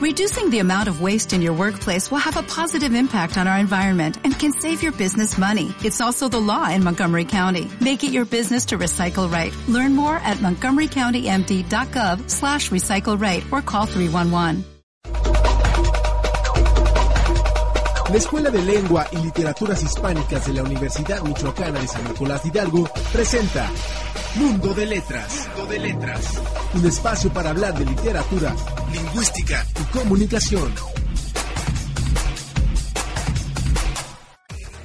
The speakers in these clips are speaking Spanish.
Reducing the amount of waste in your workplace will have a positive impact on our environment and can save your business money. It's also the law in Montgomery County. Make it your business to recycle right. Learn more at montgomerycountymd.gov slash recycle right or call 311. La Escuela de Lengua y Literaturas Hispánicas de la Universidad Michoacana de San Nicolás Hidalgo presenta Mundo de Letras. Mundo de Letras. Un espacio para hablar de literatura, lingüística y comunicación.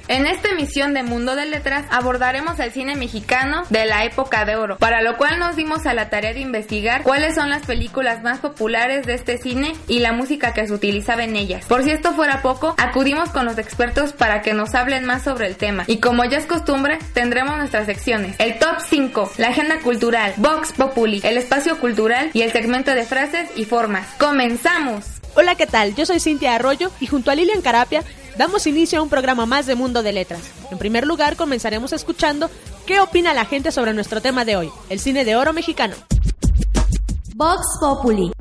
En esta emisión de Mundo de Letras abordaremos el cine mexicano de la época de oro, para lo cual nos dimos a la tarea de investigar cuáles son las películas más populares de este cine y la música que se utilizaba en ellas. Por si esto fuera poco, acudimos con los expertos para que nos hablen más sobre el tema. Y como ya es costumbre, tendremos nuestras secciones. El top 5, la agenda cultural, Vox Populi, el espacio cultural y el segmento de frases y formas. ¡Comenzamos! Hola, ¿qué tal? Yo soy Cintia Arroyo y junto a Lilian Carapia damos inicio a un programa más de Mundo de Letras. En primer lugar, comenzaremos escuchando qué opina la gente sobre nuestro tema de hoy, el cine de oro mexicano. Vox Populi.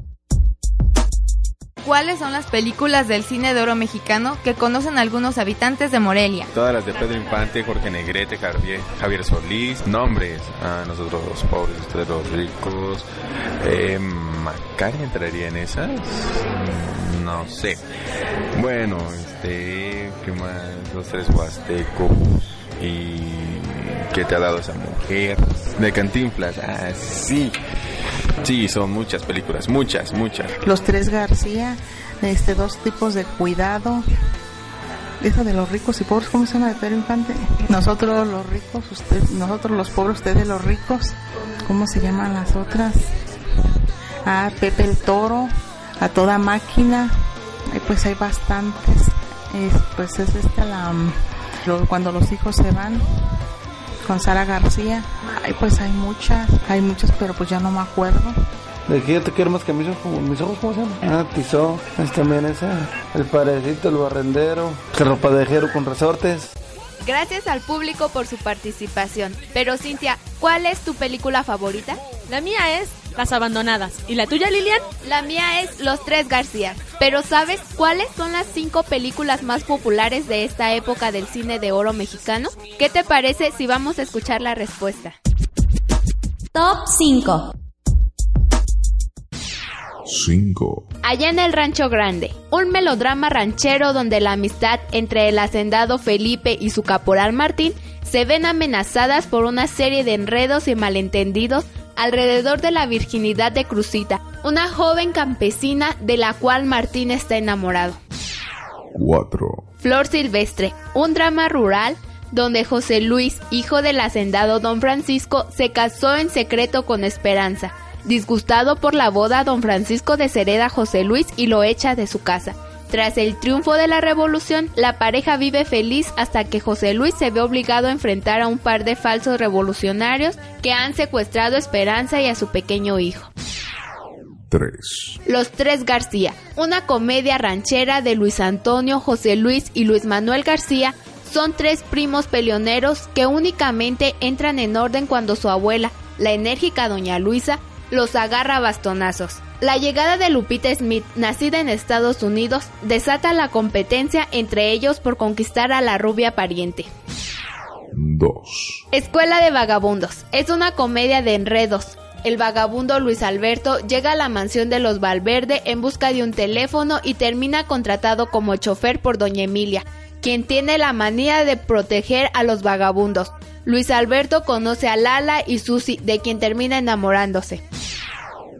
¿Cuáles son las películas del cine de oro mexicano que conocen algunos habitantes de Morelia? Todas las de Pedro Infante, Jorge Negrete, Javier, Javier Solís, nombres a nosotros los pobres, ustedes los ricos. Eh, ¿Macari entraría en esas? No sé. Bueno, este, ¿qué más? Los tres huastecos y ¿qué te ha dado esa mujer? De Cantinflas, ah, sí. Sí, son muchas películas, muchas, muchas. Los tres García, este, dos tipos de cuidado. Esa de los ricos y pobres, ¿cómo se llama de Pedro Infante? Nosotros los ricos, usted, nosotros los pobres, ustedes los ricos. ¿Cómo se llaman las otras? Ah, Pepe el Toro, a toda máquina. Ay, pues hay bastantes. Es, pues es esta la lo, cuando los hijos se van con Sara García. Ay, pues hay muchas, hay muchas, pero pues ya no me acuerdo. ¿De te quiero más que mis ojos? ¿Mis ojos cómo se llama? Ah, Tizó. Es también esa. El parecito, el barrendero. El ropadejero con resortes. Gracias al público por su participación. Pero Cintia, ¿cuál es tu película favorita? La mía es Las Abandonadas. ¿Y la tuya, Lilian? La mía es Los Tres García. Pero ¿sabes cuáles son las cinco películas más populares de esta época del cine de oro mexicano? ¿Qué te parece si vamos a escuchar la respuesta? Top 5. 5. Allá en el Rancho Grande, un melodrama ranchero donde la amistad entre el hacendado Felipe y su caporal Martín se ven amenazadas por una serie de enredos y malentendidos alrededor de la virginidad de Cruzita, una joven campesina de la cual Martín está enamorado. 4. Flor Silvestre, un drama rural donde José Luis, hijo del hacendado don Francisco, se casó en secreto con Esperanza. Disgustado por la boda, don Francisco deshereda a José Luis y lo echa de su casa. Tras el triunfo de la revolución, la pareja vive feliz hasta que José Luis se ve obligado a enfrentar a un par de falsos revolucionarios que han secuestrado a Esperanza y a su pequeño hijo. 3. Los Tres García, una comedia ranchera de Luis Antonio, José Luis y Luis Manuel García, son tres primos peleoneros que únicamente entran en orden cuando su abuela, la enérgica doña Luisa, los agarra a bastonazos. La llegada de Lupita Smith, nacida en Estados Unidos, desata la competencia entre ellos por conquistar a la rubia pariente. 2. Escuela de Vagabundos. Es una comedia de enredos. El vagabundo Luis Alberto llega a la mansión de los Valverde en busca de un teléfono y termina contratado como chofer por doña Emilia, quien tiene la manía de proteger a los vagabundos. Luis Alberto conoce a Lala y Susi, de quien termina enamorándose.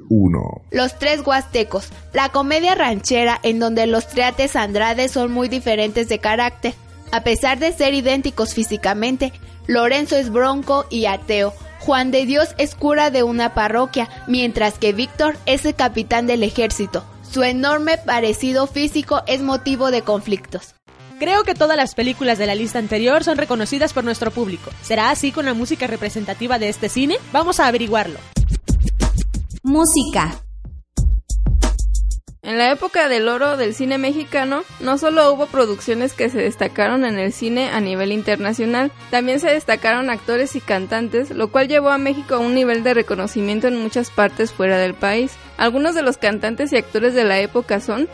1. Los tres huastecos, la comedia ranchera en donde los triates Andrade son muy diferentes de carácter. A pesar de ser idénticos físicamente, Lorenzo es bronco y ateo. Juan de Dios es cura de una parroquia, mientras que Víctor es el capitán del ejército. Su enorme parecido físico es motivo de conflictos. Creo que todas las películas de la lista anterior son reconocidas por nuestro público. ¿Será así con la música representativa de este cine? Vamos a averiguarlo. Música. En la época del oro del cine mexicano, no solo hubo producciones que se destacaron en el cine a nivel internacional, también se destacaron actores y cantantes, lo cual llevó a México a un nivel de reconocimiento en muchas partes fuera del país. Algunos de los cantantes y actores de la época son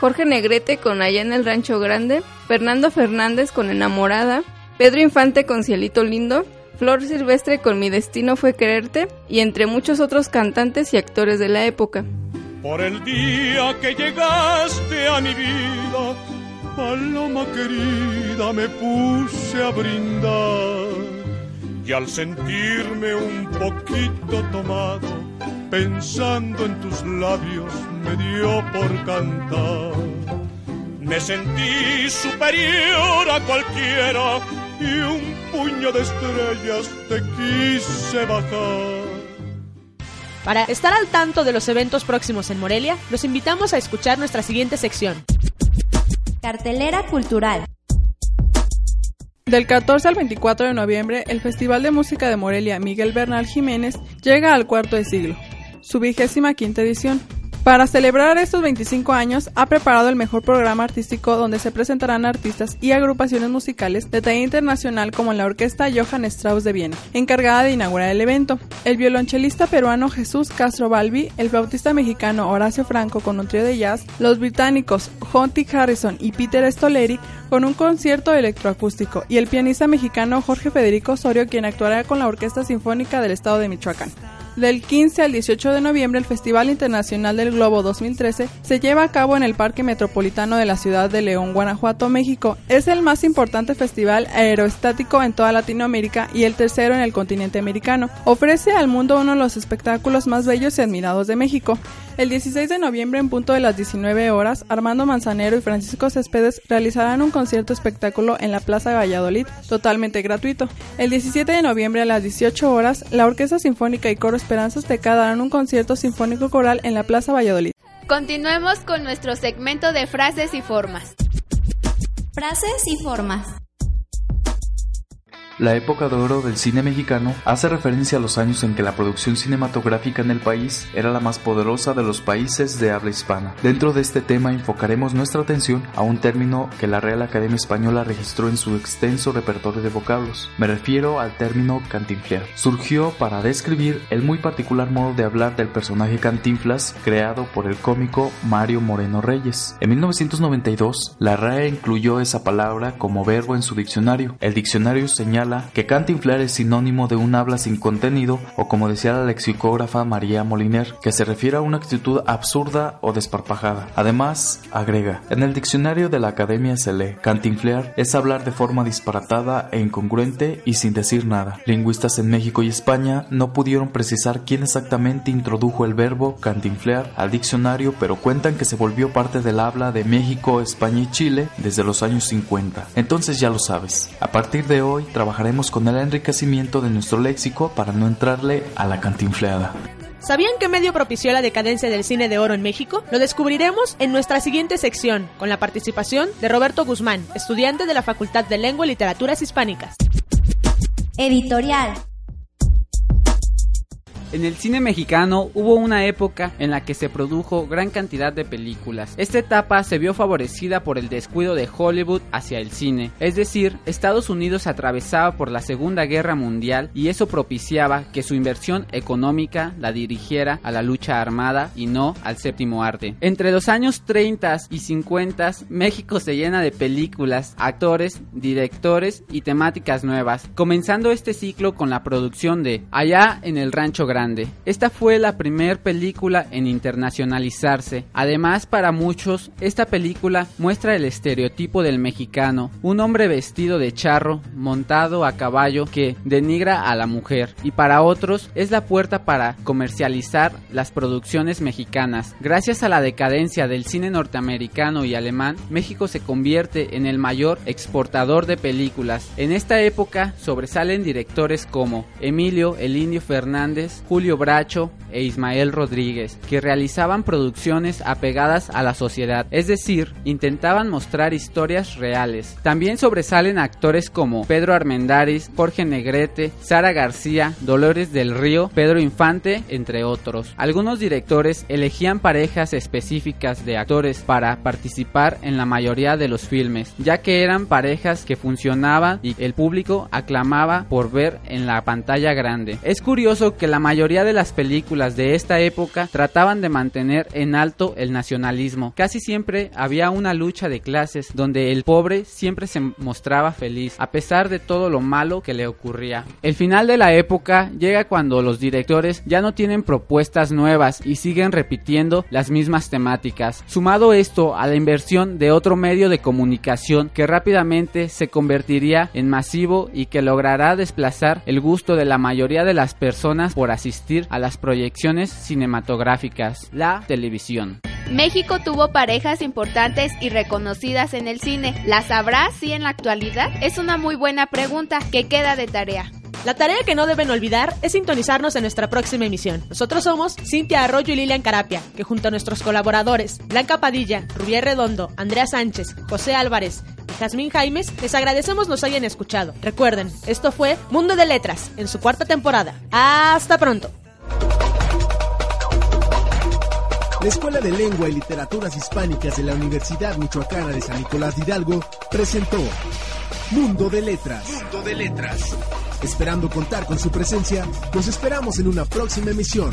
Jorge Negrete con Allá en el Rancho Grande, Fernando Fernández con Enamorada, Pedro Infante con Cielito Lindo, Flor Silvestre con Mi Destino fue Quererte y entre muchos otros cantantes y actores de la época. Por el día que llegaste a mi vida, paloma querida, me puse a brindar. Y al sentirme un poquito tomado, pensando en tus labios, me dio por cantar. Me sentí superior a cualquiera y un puño de estrellas te quise bajar. Para estar al tanto de los eventos próximos en Morelia, los invitamos a escuchar nuestra siguiente sección. Cartelera cultural. Del 14 al 24 de noviembre, el Festival de Música de Morelia Miguel Bernal Jiménez llega al cuarto de siglo, su vigésima quinta edición. Para celebrar estos 25 años, ha preparado el mejor programa artístico donde se presentarán artistas y agrupaciones musicales de talla internacional como la Orquesta Johann Strauss de Viena, encargada de inaugurar el evento. El violonchelista peruano Jesús Castro Balbi, el flautista mexicano Horacio Franco con un trío de jazz, los británicos Jonty Harrison y Peter Stoleri con un concierto electroacústico y el pianista mexicano Jorge Federico Osorio quien actuará con la Orquesta Sinfónica del Estado de Michoacán. Del 15 al 18 de noviembre, el Festival Internacional del Globo 2013 se lleva a cabo en el Parque Metropolitano de la ciudad de León, Guanajuato, México. Es el más importante festival aeroestático en toda Latinoamérica y el tercero en el continente americano. Ofrece al mundo uno de los espectáculos más bellos y admirados de México. El 16 de noviembre, en punto de las 19 horas, Armando Manzanero y Francisco Céspedes realizarán un concierto espectáculo en la Plaza Valladolid, totalmente gratuito. El 17 de noviembre, a las 18 horas, la Orquesta Sinfónica y Coro Esperanzas Teca darán un concierto sinfónico coral en la Plaza Valladolid. Continuemos con nuestro segmento de frases y formas. Frases y formas. La época de oro del cine mexicano hace referencia a los años en que la producción cinematográfica en el país era la más poderosa de los países de habla hispana. Dentro de este tema enfocaremos nuestra atención a un término que la Real Academia Española registró en su extenso repertorio de vocablos. Me refiero al término cantinflear. Surgió para describir el muy particular modo de hablar del personaje Cantinflas creado por el cómico Mario Moreno Reyes. En 1992, la RAE incluyó esa palabra como verbo en su diccionario. El diccionario señala que cantinflar es sinónimo de un habla sin contenido o como decía la lexicógrafa María Moliner, que se refiere a una actitud absurda o desparpajada. Además, agrega, en el diccionario de la academia se lee, cantinflear es hablar de forma disparatada e incongruente y sin decir nada. Lingüistas en México y España no pudieron precisar quién exactamente introdujo el verbo cantinflear al diccionario, pero cuentan que se volvió parte del habla de México, España y Chile desde los años 50. Entonces ya lo sabes. A partir de hoy trabajaremos con el enriquecimiento de nuestro léxico para no entrarle a la cantinfleada. ¿Sabían qué medio propició la decadencia del cine de oro en México? Lo descubriremos en nuestra siguiente sección, con la participación de Roberto Guzmán, estudiante de la Facultad de Lengua y Literaturas Hispánicas. Editorial. En el cine mexicano hubo una época en la que se produjo gran cantidad de películas. Esta etapa se vio favorecida por el descuido de Hollywood hacia el cine, es decir, Estados Unidos atravesaba por la Segunda Guerra Mundial y eso propiciaba que su inversión económica la dirigiera a la lucha armada y no al séptimo arte. Entre los años 30 y 50 México se llena de películas, actores, directores y temáticas nuevas, comenzando este ciclo con la producción de Allá en el Rancho Grande esta fue la primer película en internacionalizarse. Además, para muchos, esta película muestra el estereotipo del mexicano, un hombre vestido de charro, montado a caballo que denigra a la mujer. Y para otros, es la puerta para comercializar las producciones mexicanas. Gracias a la decadencia del cine norteamericano y alemán, México se convierte en el mayor exportador de películas. En esta época sobresalen directores como Emilio El Indio Fernández, Julio Bracho e Ismael Rodríguez, que realizaban producciones apegadas a la sociedad, es decir, intentaban mostrar historias reales. También sobresalen actores como Pedro Armendáriz, Jorge Negrete, Sara García, Dolores del Río, Pedro Infante, entre otros. Algunos directores elegían parejas específicas de actores para participar en la mayoría de los filmes, ya que eran parejas que funcionaban y el público aclamaba por ver en la pantalla grande. Es curioso que la mayoría de las películas de esta época trataban de mantener en alto el nacionalismo. Casi siempre había una lucha de clases donde el pobre siempre se mostraba feliz a pesar de todo lo malo que le ocurría. El final de la época llega cuando los directores ya no tienen propuestas nuevas y siguen repitiendo las mismas temáticas. Sumado esto a la inversión de otro medio de comunicación que rápidamente se convertiría en masivo y que logrará desplazar el gusto de la mayoría de las personas por asistir a las proyecciones cinematográficas, la televisión. México tuvo parejas importantes y reconocidas en el cine. ¿Las habrá sí en la actualidad? Es una muy buena pregunta que queda de tarea. La tarea que no deben olvidar es sintonizarnos en nuestra próxima emisión. Nosotros somos Cintia Arroyo y Lilian Carapia, que junto a nuestros colaboradores Blanca Padilla, Rubier Redondo, Andrea Sánchez, José Álvarez Jazmín Jaimes, les agradecemos nos hayan escuchado. Recuerden, esto fue Mundo de Letras, en su cuarta temporada. Hasta pronto. La Escuela de Lengua y Literaturas Hispánicas de la Universidad Michoacana de San Nicolás de Hidalgo presentó Mundo de Letras. Mundo de Letras. Esperando contar con su presencia, los esperamos en una próxima emisión.